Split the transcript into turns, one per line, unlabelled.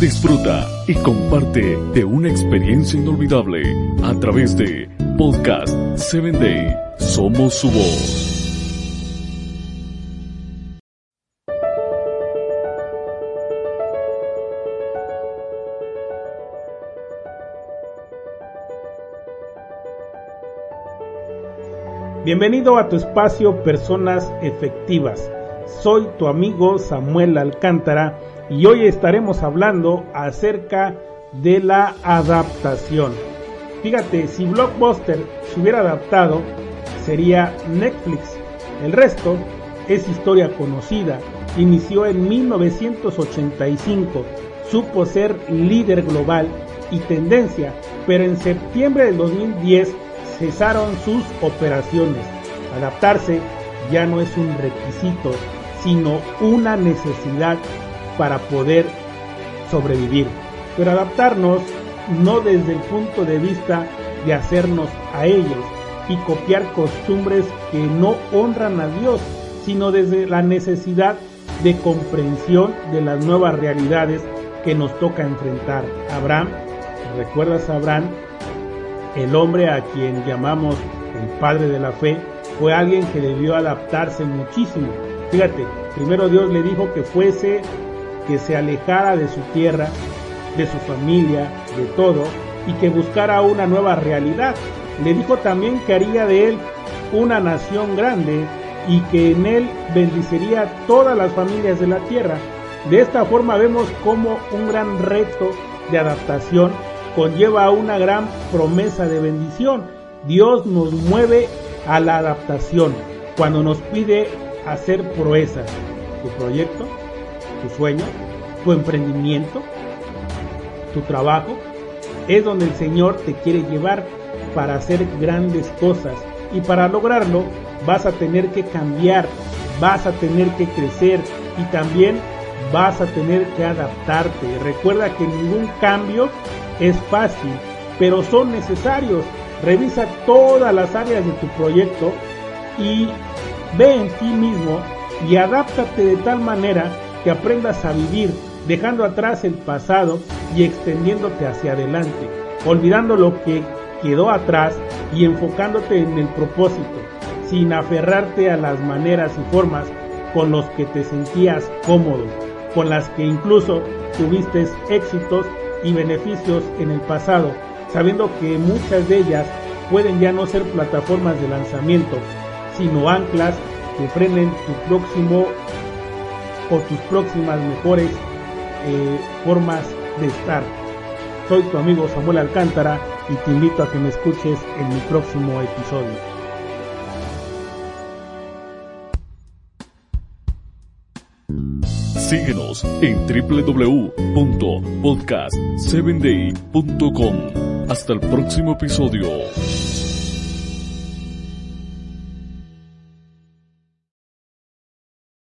Disfruta y comparte de una experiencia inolvidable a través de Podcast 7 Day. Somos su voz.
Bienvenido a tu espacio Personas Efectivas. Soy tu amigo Samuel Alcántara y hoy estaremos hablando acerca de la adaptación. Fíjate, si Blockbuster se hubiera adaptado, sería Netflix. El resto es historia conocida. Inició en 1985, supo ser líder global y tendencia, pero en septiembre del 2010 cesaron sus operaciones. Adaptarse ya no es un requisito, sino una necesidad para poder sobrevivir. Pero adaptarnos no desde el punto de vista de hacernos a ellos y copiar costumbres que no honran a Dios, sino desde la necesidad de comprensión de las nuevas realidades que nos toca enfrentar. Abraham, ¿recuerdas a Abraham? El hombre a quien llamamos el padre de la fe fue alguien que debió adaptarse muchísimo. Fíjate, primero Dios le dijo que fuese, que se alejara de su tierra, de su familia, de todo, y que buscara una nueva realidad. Le dijo también que haría de él una nación grande y que en él bendiciría todas las familias de la tierra. De esta forma vemos como un gran reto de adaptación conlleva una gran promesa de bendición. Dios nos mueve a la adaptación cuando nos pide hacer proezas. Tu proyecto, tu sueño, tu emprendimiento, tu trabajo, es donde el Señor te quiere llevar para hacer grandes cosas. Y para lograrlo vas a tener que cambiar, vas a tener que crecer y también vas a tener que adaptarte. Recuerda que ningún cambio es fácil, pero son necesarios. Revisa todas las áreas de tu proyecto y ve en ti mismo y adáptate de tal manera que aprendas a vivir, dejando atrás el pasado y extendiéndote hacia adelante, olvidando lo que quedó atrás y enfocándote en el propósito, sin aferrarte a las maneras y formas con los que te sentías cómodo, con las que incluso tuviste éxitos y beneficios en el pasado, sabiendo que muchas de ellas pueden ya no ser plataformas de lanzamiento, sino anclas que frenen tu próximo o tus próximas mejores eh, formas de estar. Soy tu amigo Samuel Alcántara y te invito a que me escuches en mi próximo episodio.
Síguenos en www.podcast7day.com. Hasta el próximo episodio.